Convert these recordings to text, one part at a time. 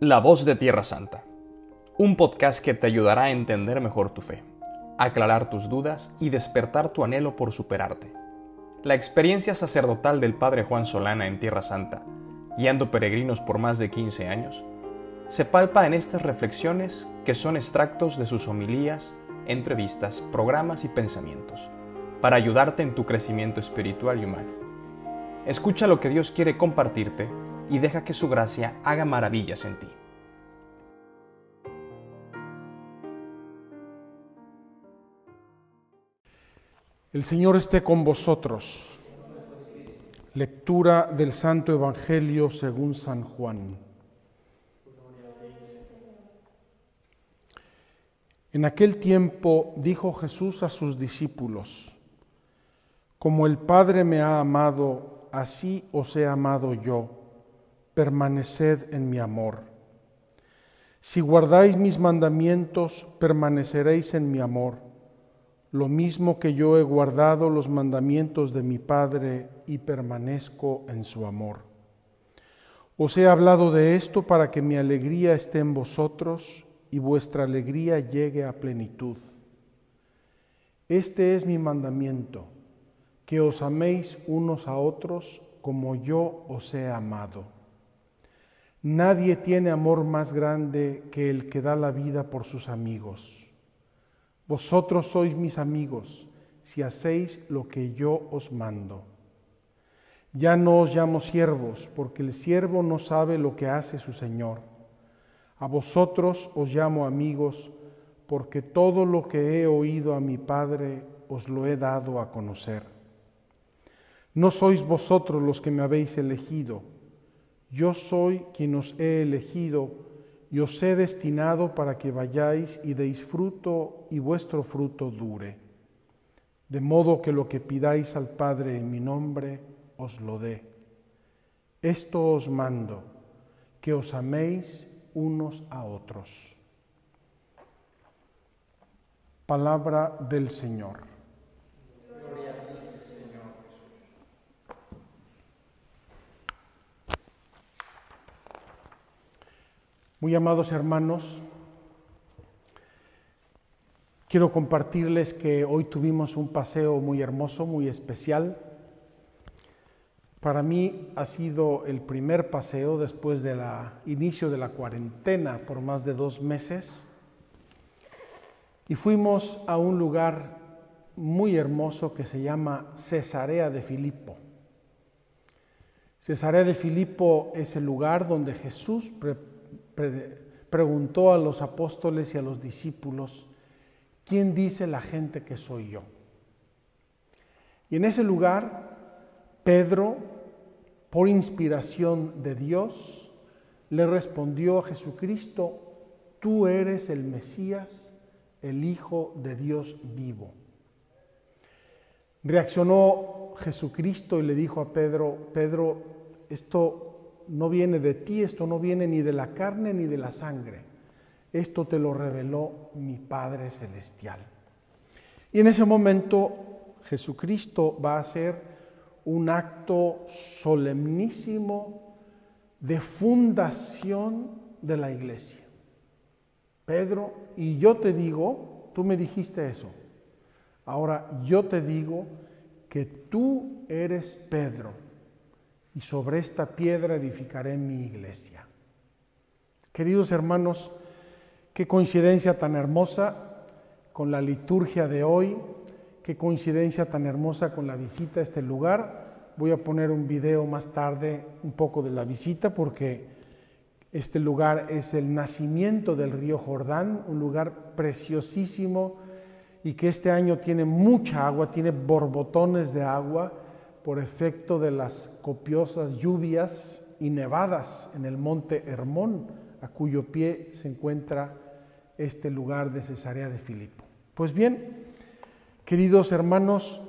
La voz de Tierra Santa. Un podcast que te ayudará a entender mejor tu fe, aclarar tus dudas y despertar tu anhelo por superarte. La experiencia sacerdotal del Padre Juan Solana en Tierra Santa, guiando peregrinos por más de 15 años, se palpa en estas reflexiones que son extractos de sus homilías, entrevistas, programas y pensamientos, para ayudarte en tu crecimiento espiritual y humano. Escucha lo que Dios quiere compartirte y deja que su gracia haga maravillas en ti. El Señor esté con vosotros. Lectura del Santo Evangelio según San Juan. En aquel tiempo dijo Jesús a sus discípulos, Como el Padre me ha amado, así os he amado yo permaneced en mi amor. Si guardáis mis mandamientos, permaneceréis en mi amor, lo mismo que yo he guardado los mandamientos de mi Padre y permanezco en su amor. Os he hablado de esto para que mi alegría esté en vosotros y vuestra alegría llegue a plenitud. Este es mi mandamiento, que os améis unos a otros como yo os he amado. Nadie tiene amor más grande que el que da la vida por sus amigos. Vosotros sois mis amigos si hacéis lo que yo os mando. Ya no os llamo siervos, porque el siervo no sabe lo que hace su Señor. A vosotros os llamo amigos, porque todo lo que he oído a mi Padre os lo he dado a conocer. No sois vosotros los que me habéis elegido, yo soy quien os he elegido y os he destinado para que vayáis y deis fruto y vuestro fruto dure. De modo que lo que pidáis al Padre en mi nombre, os lo dé. Esto os mando, que os améis unos a otros. Palabra del Señor. Muy amados hermanos, quiero compartirles que hoy tuvimos un paseo muy hermoso, muy especial. Para mí ha sido el primer paseo después del inicio de la cuarentena por más de dos meses. Y fuimos a un lugar muy hermoso que se llama Cesarea de Filipo. Cesarea de Filipo es el lugar donde Jesús preguntó a los apóstoles y a los discípulos, ¿quién dice la gente que soy yo? Y en ese lugar, Pedro, por inspiración de Dios, le respondió a Jesucristo, tú eres el Mesías, el Hijo de Dios vivo. Reaccionó Jesucristo y le dijo a Pedro, Pedro, esto no viene de ti, esto no viene ni de la carne ni de la sangre. Esto te lo reveló mi Padre Celestial. Y en ese momento Jesucristo va a hacer un acto solemnísimo de fundación de la iglesia. Pedro, y yo te digo, tú me dijiste eso, ahora yo te digo que tú eres Pedro y sobre esta piedra edificaré mi iglesia. Queridos hermanos, qué coincidencia tan hermosa con la liturgia de hoy, qué coincidencia tan hermosa con la visita a este lugar. Voy a poner un video más tarde un poco de la visita porque este lugar es el nacimiento del río Jordán, un lugar preciosísimo y que este año tiene mucha agua, tiene borbotones de agua por efecto de las copiosas lluvias y nevadas en el monte Hermón, a cuyo pie se encuentra este lugar de Cesarea de Filipo. Pues bien, queridos hermanos,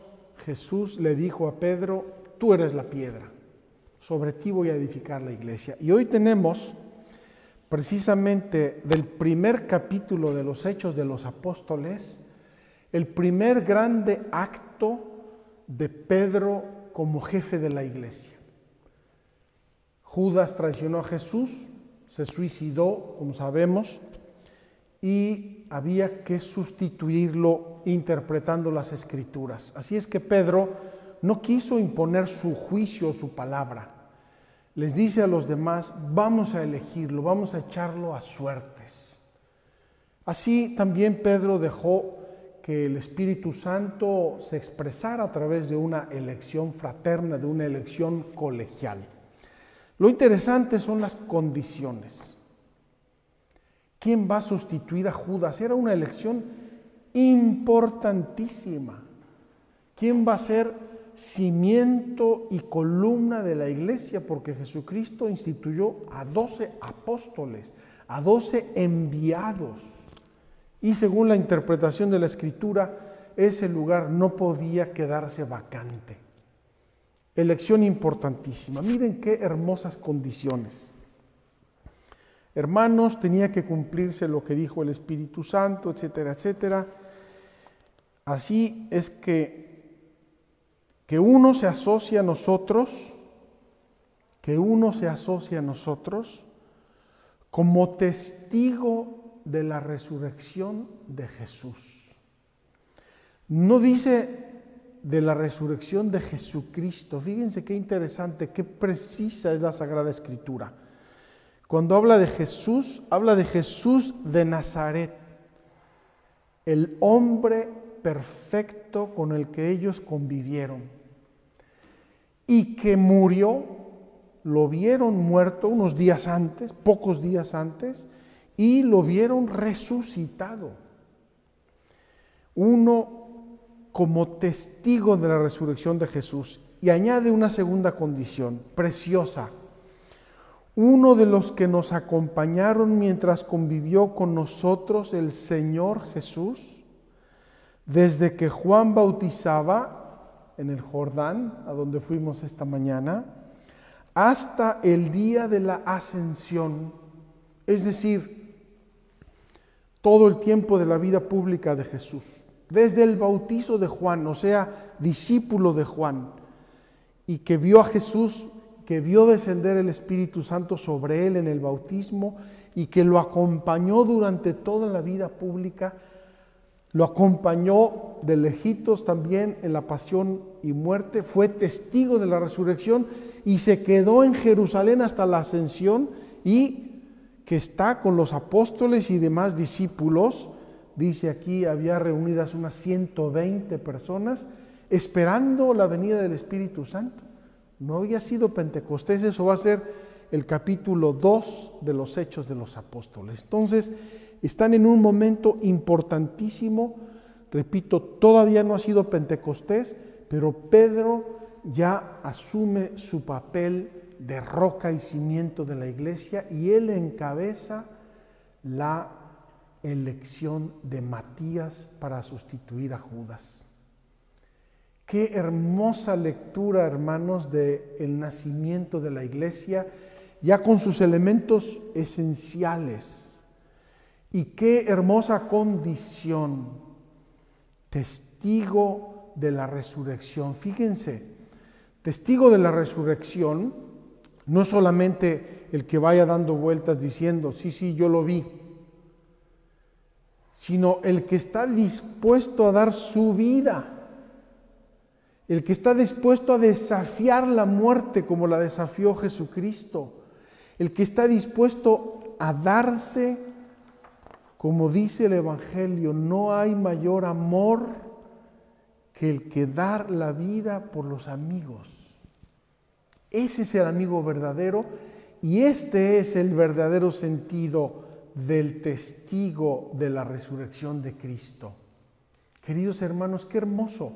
Jesús le dijo a Pedro, tú eres la piedra, sobre ti voy a edificar la iglesia. Y hoy tenemos precisamente del primer capítulo de los Hechos de los Apóstoles, el primer grande acto de Pedro como jefe de la iglesia. Judas traicionó a Jesús, se suicidó, como sabemos, y había que sustituirlo interpretando las escrituras. Así es que Pedro no quiso imponer su juicio su palabra. Les dice a los demás, vamos a elegirlo, vamos a echarlo a suertes. Así también Pedro dejó que el Espíritu Santo se expresara a través de una elección fraterna, de una elección colegial. Lo interesante son las condiciones. ¿Quién va a sustituir a Judas? Era una elección importantísima. ¿Quién va a ser cimiento y columna de la iglesia? Porque Jesucristo instituyó a doce apóstoles, a doce enviados. Y según la interpretación de la escritura, ese lugar no podía quedarse vacante. Elección importantísima. Miren qué hermosas condiciones. Hermanos, tenía que cumplirse lo que dijo el Espíritu Santo, etcétera, etcétera. Así es que, que uno se asocia a nosotros, que uno se asocia a nosotros como testigo de la resurrección de Jesús. No dice de la resurrección de Jesucristo. Fíjense qué interesante, qué precisa es la Sagrada Escritura. Cuando habla de Jesús, habla de Jesús de Nazaret, el hombre perfecto con el que ellos convivieron y que murió, lo vieron muerto unos días antes, pocos días antes, y lo vieron resucitado. Uno como testigo de la resurrección de Jesús y añade una segunda condición preciosa uno de los que nos acompañaron mientras convivió con nosotros el Señor Jesús, desde que Juan bautizaba en el Jordán, a donde fuimos esta mañana, hasta el día de la ascensión, es decir, todo el tiempo de la vida pública de Jesús, desde el bautizo de Juan, o sea, discípulo de Juan, y que vio a Jesús que vio descender el Espíritu Santo sobre él en el bautismo y que lo acompañó durante toda la vida pública, lo acompañó de lejitos también en la pasión y muerte, fue testigo de la resurrección y se quedó en Jerusalén hasta la ascensión y que está con los apóstoles y demás discípulos, dice aquí, había reunidas unas 120 personas esperando la venida del Espíritu Santo. No había sido Pentecostés, eso va a ser el capítulo 2 de los Hechos de los Apóstoles. Entonces, están en un momento importantísimo, repito, todavía no ha sido Pentecostés, pero Pedro ya asume su papel de roca y cimiento de la iglesia y él encabeza la elección de Matías para sustituir a Judas. Qué hermosa lectura, hermanos, del el nacimiento de la iglesia, ya con sus elementos esenciales. Y qué hermosa condición, testigo de la resurrección. Fíjense, testigo de la resurrección no solamente el que vaya dando vueltas diciendo, sí, sí, yo lo vi, sino el que está dispuesto a dar su vida el que está dispuesto a desafiar la muerte como la desafió Jesucristo, el que está dispuesto a darse, como dice el Evangelio, no hay mayor amor que el que dar la vida por los amigos. Ese es el amigo verdadero y este es el verdadero sentido del testigo de la resurrección de Cristo. Queridos hermanos, qué hermoso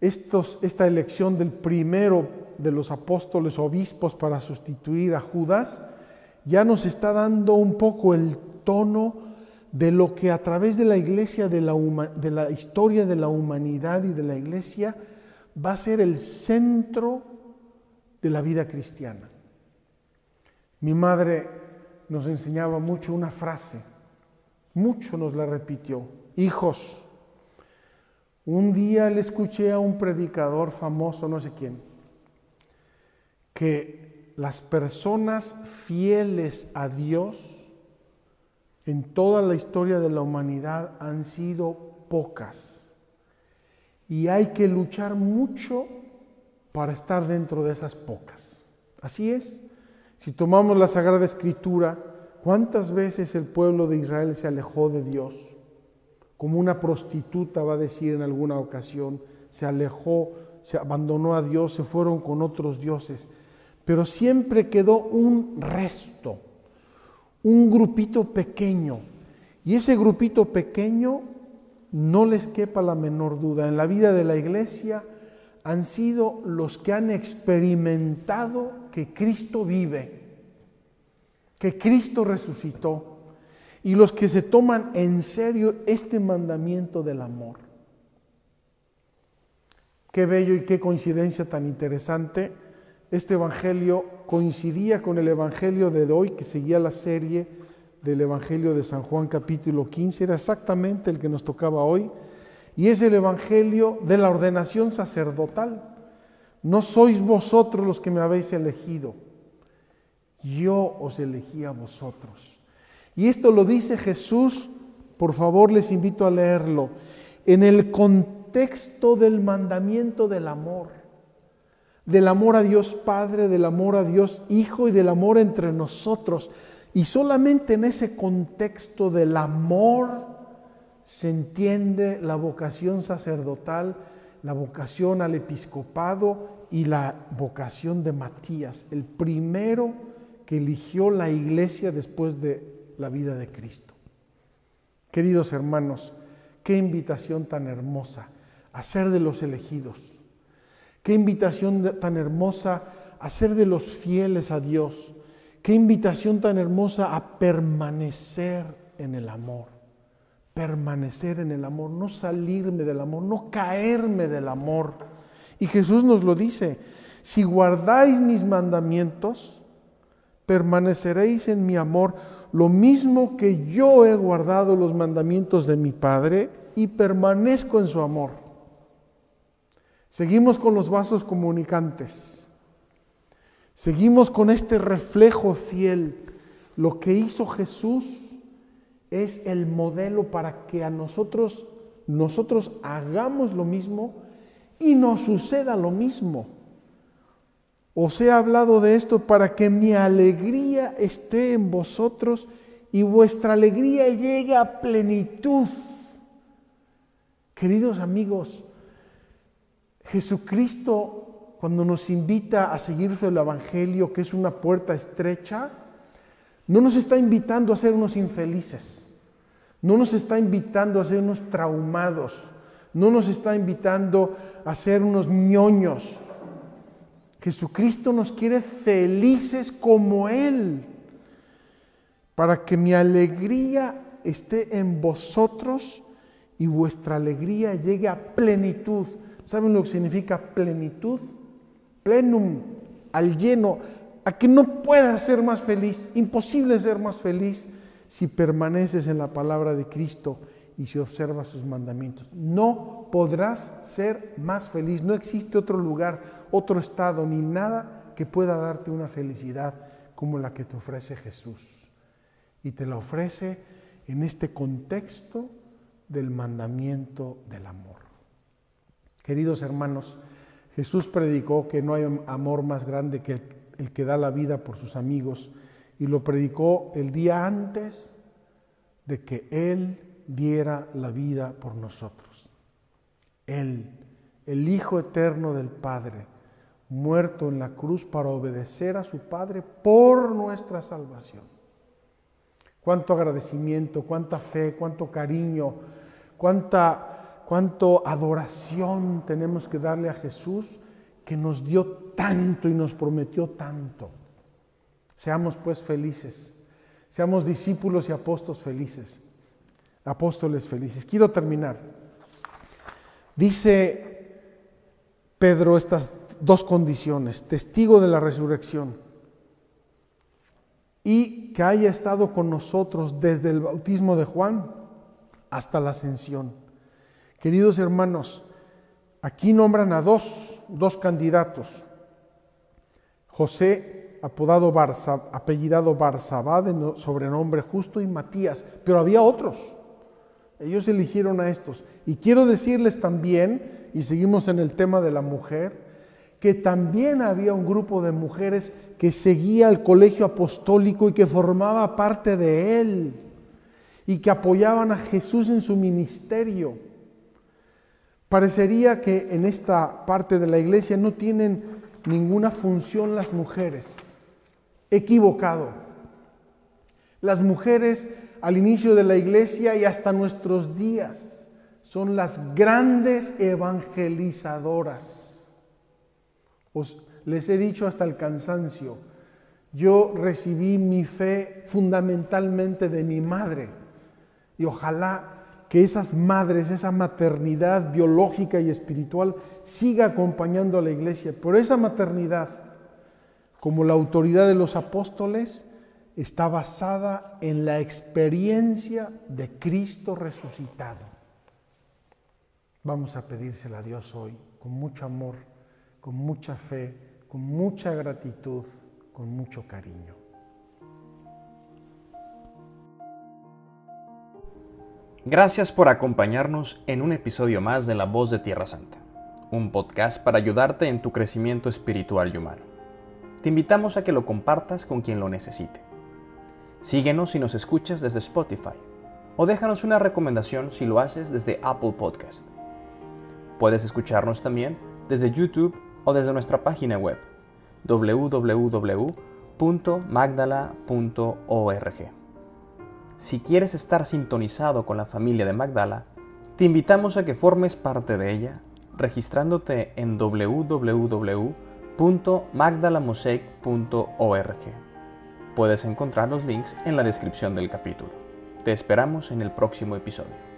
esta elección del primero de los apóstoles obispos para sustituir a Judas ya nos está dando un poco el tono de lo que a través de la iglesia, de la, de la historia de la humanidad y de la iglesia, va a ser el centro de la vida cristiana. Mi madre nos enseñaba mucho una frase, mucho nos la repitió, hijos, un día le escuché a un predicador famoso, no sé quién, que las personas fieles a Dios en toda la historia de la humanidad han sido pocas. Y hay que luchar mucho para estar dentro de esas pocas. Así es. Si tomamos la Sagrada Escritura, ¿cuántas veces el pueblo de Israel se alejó de Dios? Como una prostituta va a decir en alguna ocasión, se alejó, se abandonó a Dios, se fueron con otros dioses. Pero siempre quedó un resto, un grupito pequeño. Y ese grupito pequeño, no les quepa la menor duda, en la vida de la iglesia han sido los que han experimentado que Cristo vive, que Cristo resucitó, y los que se toman en serio este mandamiento del amor. Qué bello y qué coincidencia tan interesante. Este Evangelio coincidía con el Evangelio de hoy, que seguía la serie del Evangelio de San Juan capítulo 15, era exactamente el que nos tocaba hoy, y es el Evangelio de la ordenación sacerdotal. No sois vosotros los que me habéis elegido, yo os elegí a vosotros. Y esto lo dice Jesús, por favor les invito a leerlo, en el contexto del mandamiento del amor, del amor a Dios Padre, del amor a Dios Hijo y del amor entre nosotros. Y solamente en ese contexto del amor se entiende la vocación sacerdotal, la vocación al episcopado y la vocación de Matías, el primero que eligió la iglesia después de la vida de Cristo. Queridos hermanos, qué invitación tan hermosa a ser de los elegidos. Qué invitación tan hermosa a ser de los fieles a Dios Qué invitación tan hermosa a permanecer en el amor. Permanecer en el amor, no salirme del amor, no caerme del amor. Y Jesús nos lo dice, si guardáis mis mandamientos, permaneceréis en mi amor, lo mismo que yo he guardado los mandamientos de mi Padre y permanezco en su amor. Seguimos con los vasos comunicantes. Seguimos con este reflejo fiel. Lo que hizo Jesús es el modelo para que a nosotros nosotros hagamos lo mismo y nos suceda lo mismo. Os he hablado de esto para que mi alegría esté en vosotros y vuestra alegría llegue a plenitud. Queridos amigos, Jesucristo cuando nos invita a seguir el Evangelio, que es una puerta estrecha, no nos está invitando a ser unos infelices, no nos está invitando a ser unos traumados, no nos está invitando a ser unos ñoños. Jesucristo nos quiere felices como Él, para que mi alegría esté en vosotros y vuestra alegría llegue a plenitud. ¿Saben lo que significa plenitud? plenum, al lleno, a que no puedas ser más feliz, imposible ser más feliz si permaneces en la palabra de Cristo y si observas sus mandamientos. No podrás ser más feliz, no existe otro lugar, otro estado, ni nada que pueda darte una felicidad como la que te ofrece Jesús. Y te la ofrece en este contexto del mandamiento del amor. Queridos hermanos, Jesús predicó que no hay amor más grande que el que da la vida por sus amigos y lo predicó el día antes de que Él diera la vida por nosotros. Él, el Hijo eterno del Padre, muerto en la cruz para obedecer a su Padre por nuestra salvación. Cuánto agradecimiento, cuánta fe, cuánto cariño, cuánta cuánto adoración tenemos que darle a Jesús que nos dio tanto y nos prometió tanto. Seamos pues felices, seamos discípulos y apóstoles felices, apóstoles felices. Quiero terminar. Dice Pedro estas dos condiciones, testigo de la resurrección y que haya estado con nosotros desde el bautismo de Juan hasta la ascensión. Queridos hermanos, aquí nombran a dos, dos candidatos. José apodado Barza, apellidado Barsabá, de sobrenombre justo, y Matías, pero había otros. Ellos eligieron a estos. Y quiero decirles también, y seguimos en el tema de la mujer, que también había un grupo de mujeres que seguía el colegio apostólico y que formaba parte de él y que apoyaban a Jesús en su ministerio. Parecería que en esta parte de la iglesia no tienen ninguna función las mujeres. Equivocado. Las mujeres al inicio de la iglesia y hasta nuestros días son las grandes evangelizadoras. Os les he dicho hasta el cansancio, yo recibí mi fe fundamentalmente de mi madre y ojalá que esas madres, esa maternidad biológica y espiritual siga acompañando a la iglesia. Pero esa maternidad, como la autoridad de los apóstoles, está basada en la experiencia de Cristo resucitado. Vamos a pedírsela a Dios hoy con mucho amor, con mucha fe, con mucha gratitud, con mucho cariño. Gracias por acompañarnos en un episodio más de La Voz de Tierra Santa, un podcast para ayudarte en tu crecimiento espiritual y humano. Te invitamos a que lo compartas con quien lo necesite. Síguenos si nos escuchas desde Spotify o déjanos una recomendación si lo haces desde Apple Podcast. Puedes escucharnos también desde YouTube o desde nuestra página web www.magdala.org. Si quieres estar sintonizado con la familia de Magdala, te invitamos a que formes parte de ella registrándote en www.magdalamosaic.org. Puedes encontrar los links en la descripción del capítulo. Te esperamos en el próximo episodio.